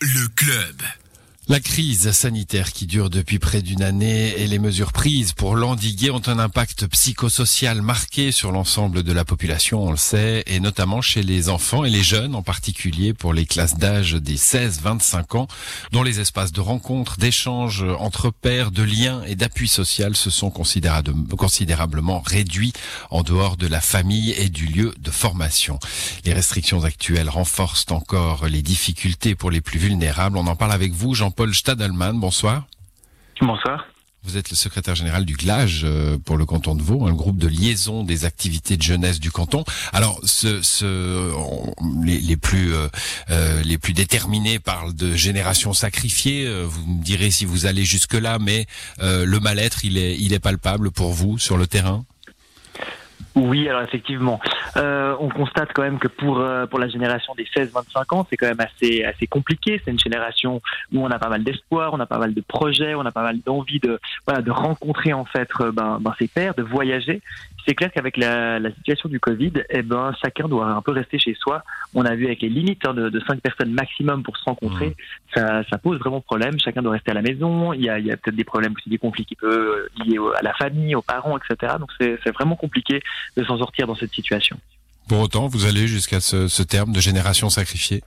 Le club. La crise sanitaire qui dure depuis près d'une année et les mesures prises pour l'endiguer ont un impact psychosocial marqué sur l'ensemble de la population, on le sait, et notamment chez les enfants et les jeunes, en particulier pour les classes d'âge des 16-25 ans, dont les espaces de rencontre, d'échange entre pairs, de liens et d'appui social se sont considérablement réduits en dehors de la famille et du lieu de formation. Les restrictions actuelles renforcent encore les difficultés pour les plus vulnérables. On en parle avec vous, Jean Paul Stadelman, bonsoir. Bonsoir. Vous êtes le secrétaire général du GLAGE euh, pour le canton de Vaud, un groupe de liaison des activités de jeunesse du canton. Alors, ce, ce, les, plus euh, euh, les plus déterminés parlent de génération sacrifiée. Vous me direz si vous allez jusque là, mais le mal-être, il est il est palpable pour vous sur le terrain? Oui, alors effectivement, euh, on constate quand même que pour euh, pour la génération des 16-25 ans, c'est quand même assez assez compliqué. C'est une génération où on a pas mal d'espoir, on a pas mal de projets, on a pas mal d'envie de voilà de rencontrer en fait euh, ben, ben ses pairs, de voyager c'est clair qu'avec la, la, situation du Covid, eh ben, chacun doit un peu rester chez soi. On a vu avec les limites hein, de, de 5 personnes maximum pour se rencontrer, mmh. ça, ça, pose vraiment problème. Chacun doit rester à la maison. Il y a, il y a peut-être des problèmes aussi, des conflits qui peuvent euh, liés à la famille, aux parents, etc. Donc c'est vraiment compliqué de s'en sortir dans cette situation. Pour autant, vous allez jusqu'à ce, ce terme de génération sacrifiée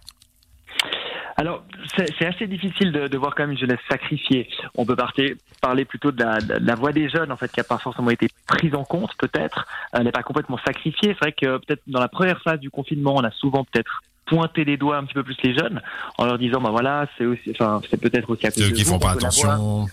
alors, c'est assez difficile de, de, voir quand même une jeunesse sacrifiée. On peut partir, parler plutôt de la, de la, voix des jeunes, en fait, qui a pas forcément été prise en compte, peut-être. Elle n'est pas complètement sacrifiée. C'est vrai que peut-être dans la première phase du confinement, on a souvent peut-être pointer les doigts un petit peu plus les jeunes en leur disant bah voilà c'est aussi enfin c'est peut-être aussi à cause Ceux de qui font pas attention.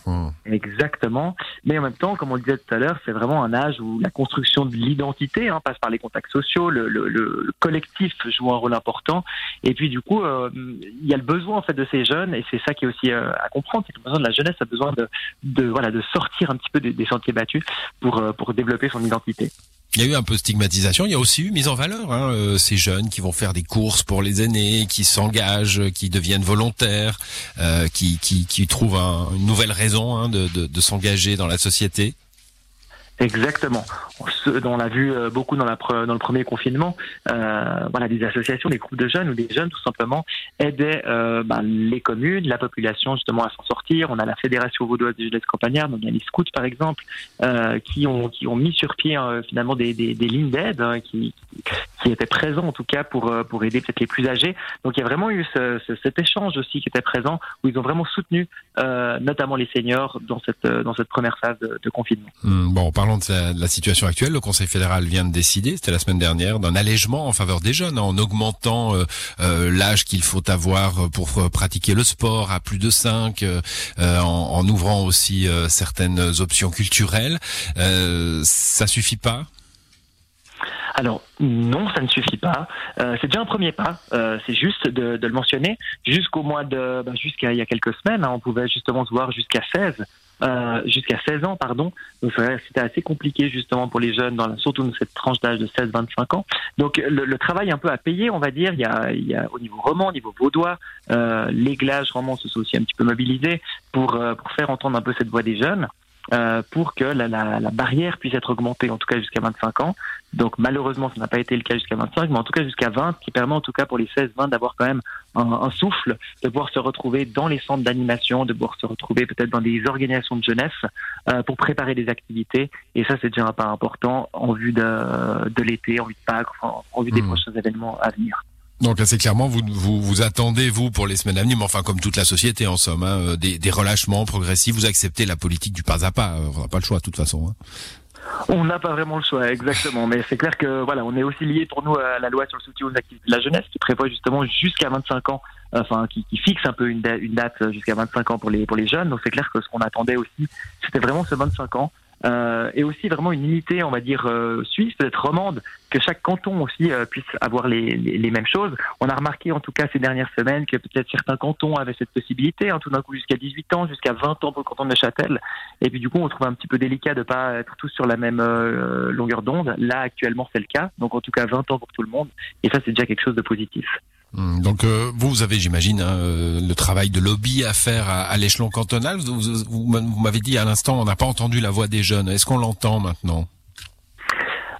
exactement. Mais en même temps comme on le disait tout à l'heure c'est vraiment un âge où la construction de l'identité hein, passe par les contacts sociaux le, le, le, collectif joue un rôle important. Et puis du coup euh, il y a le besoin en fait de ces jeunes et c'est ça qui est aussi euh, à comprendre c'est que besoin de la jeunesse a besoin de, de voilà de sortir un petit peu des, des sentiers battus pour euh, pour développer son identité il y a eu un peu de stigmatisation, il y a aussi eu mise en valeur hein, euh, ces jeunes qui vont faire des courses pour les aînés, qui s'engagent, qui deviennent volontaires, euh, qui, qui, qui, trouvent une nouvelle raison hein, de, de, de s'engager dans la société. Exactement. On l'a vu euh, beaucoup dans, la, dans le premier confinement. Euh, voilà, des associations, des groupes de jeunes ou des jeunes tout simplement aidaient euh, ben, les communes, la population justement à s'en sortir. On a la Fédération vaudoise des jeunesses campagnardes, donc il y a les scouts par exemple, euh, qui ont qui ont mis sur pied euh, finalement des, des, des lignes d'aide hein, qui qui étaient présents en tout cas pour euh, pour aider peut-être les plus âgés. Donc il y a vraiment eu ce, ce, cet échange aussi qui était présent où ils ont vraiment soutenu notamment les seniors dans cette dans cette première phase de, de confinement. Mmh, bon, parlons de, la situation actuelle, le Conseil fédéral vient de décider, c'était la semaine dernière, d'un allègement en faveur des jeunes, en augmentant euh, euh, l'âge qu'il faut avoir pour euh, pratiquer le sport à plus de 5, en, ouvrant aussi certaines options culturelles. ça suffit pas? Alors non, ça ne suffit pas. c'est déjà un premier pas. c'est juste de, le mentionner. Jusqu'au mois de, ben, jusqu'à il y a quelques semaines, hein, on pouvait justement se voir jusqu'à 16 euh, jusqu'à 16 ans, pardon. C'était assez compliqué justement pour les jeunes, surtout dans cette tranche d'âge de 16-25 ans. Donc le, travail un peu à payer, on va dire. Il y a, il y a au niveau roman, au niveau vaudois, euh, l'aiglage roman se sont aussi un petit peu mobilisés euh, pour faire entendre un peu cette voix des jeunes. Euh, pour que la, la, la, barrière puisse être augmentée, en tout cas jusqu'à 25 ans. Donc malheureusement, ça n'a pas été le cas jusqu'à 25, mais en tout cas jusqu'à 20, ce qui permet en tout cas pour les 16-20 d'avoir quand même un, un, souffle, de pouvoir se retrouver dans les centres d'animation, de pouvoir se retrouver peut-être dans des organisations de jeunesse euh, pour préparer des activités. Et ça, c'est déjà un pas important en vue de, de l'été, en vue de Pâques, enfin, en vue des mmh. prochains événements à venir. Donc assez clairement, vous, vous, vous attendez, vous, pour les semaines à venir, mais enfin comme toute la société en somme, hein, euh, des, relâchements progressifs, vous acceptez la politique du pas à pas, euh, on n'a pas le choix de toute façon. Hein. On n'a pas vraiment le choix, exactement. Mais c'est clair que voilà, on est aussi lié pour nous à la loi sur le soutien aux activités de la jeunesse, qui prévoit justement jusqu'à 25 ans, enfin qui, fixe un peu une, une date jusqu'à 25 ans pour les pour les jeunes. Donc c'est clair que ce qu'on attendait aussi, c'était vraiment ce 25 ans euh, et aussi vraiment une unité, on va dire, euh, suisse, peut-être romande, que chaque canton aussi euh, puisse avoir les, les, les, mêmes choses. On a remarqué en tout cas ces dernières semaines que peut-être certains cantons avaient cette possibilité, hein, tout d'un coup jusqu'à 18 ans, jusqu'à 20 ans pour le canton de Neuchâtel. Et puis du coup, on trouve un petit peu délicat de pas être tous sur la même euh, longueur d'onde. Là, actuellement, c'est le cas. Donc en tout cas, 20 ans pour tout le monde. Et ça, c'est déjà quelque chose de positif. Hum, donc euh, vous avez, j'imagine, hein, euh, le travail de lobby à faire à, à l'échelon cantonal. Vous, vous, m'avez dit à l'instant, on n'a pas entendu la voix des jeunes. Est-ce qu'on l'entend maintenant?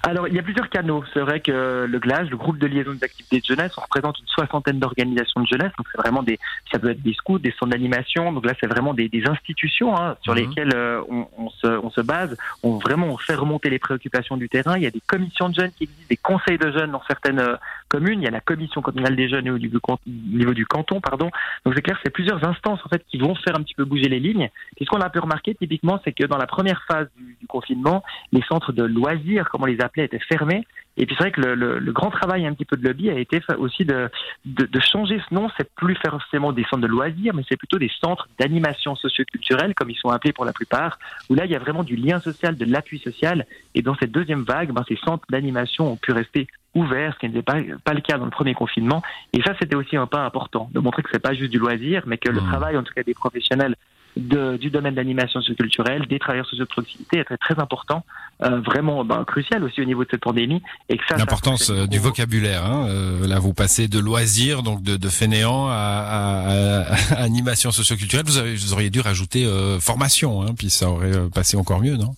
Alors, il y a plusieurs canaux. C'est vrai que le GLAGE, le groupe de liaison des activités de jeunesse, on représente une soixantaine d'organisations de jeunesse. Donc, c'est vraiment des, ça peut être des scouts, des centres d'animation. Donc là, c'est vraiment des, des institutions hein, sur mhm. lesquelles euh, on, on, se, on, se, base. On vraiment on fait remonter les préoccupations du terrain. Il y a des commissions de jeunes qui existent, des conseils de jeunes dans certaines euh, communes. Il y a la commission communale des jeunes au niveau, niveau du canton, pardon. Donc c'est clair, c'est plusieurs instances en fait qui vont faire un petit peu bouger les lignes. Et ce qu'on a pu remarquer typiquement, c'est que dans la première phase du, du confinement, les centres de loisirs, comme on les étaient fermés. Et puis c'est vrai que le, le, le, grand travail un petit peu de lobby a été aussi de, de, de changer ce nom. C'est plus forcément des centres de loisirs, mais c'est plutôt des centres d'animation socioculturelle, comme ils sont appelés pour la plupart, où là il y a vraiment du lien social, de l'appui social. Et dans cette deuxième vague, ben, ces centres d'animation ont pu rester ouverts, ce qui n'était pas, pas le cas dans le premier confinement. Et ça, c'était aussi un pas important, de montrer que c'est pas juste du loisir, mais que le mmh. travail, en tout cas des professionnels de, du domaine d'animation socioculturelle, des travailleurs sociaux de proximité est très, très important, euh, vraiment ben, crucial aussi au niveau de cette pandémie. Et que ça, l'importance euh, du vocabulaire. Hein, euh, là, vous passez de loisirs, donc de, de fainéant à, à, à, animation socioculturelle. Vous, avez, vous auriez dû rajouter euh, formation, hein, puis ça aurait euh, passé encore mieux, non?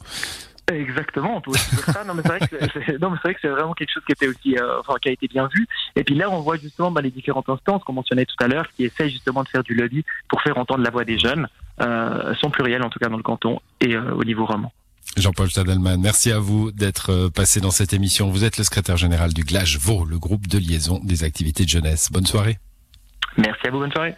Exactement, on peut aussi dire ça. Non, mais c'est vrai que c'est, non, mais c'est vrai que c'est vraiment quelque chose qui était aussi, euh, enfin, qui a été bien vu. Et puis là, on voit justement bah, les différentes instances qu'on mentionnait tout à l'heure, qui essayent justement de faire du lobby pour faire entendre la voix des jeunes, euh, son pluriel en tout cas dans le canton et euh, au niveau roman. Jean-Paul Stadelman, merci à vous d'être euh, passé dans cette émission. Vous êtes le secrétaire général du GLAGE Vaux, le groupe de liaison des activités de jeunesse. Bonne soirée. Merci à vous, bonne soirée.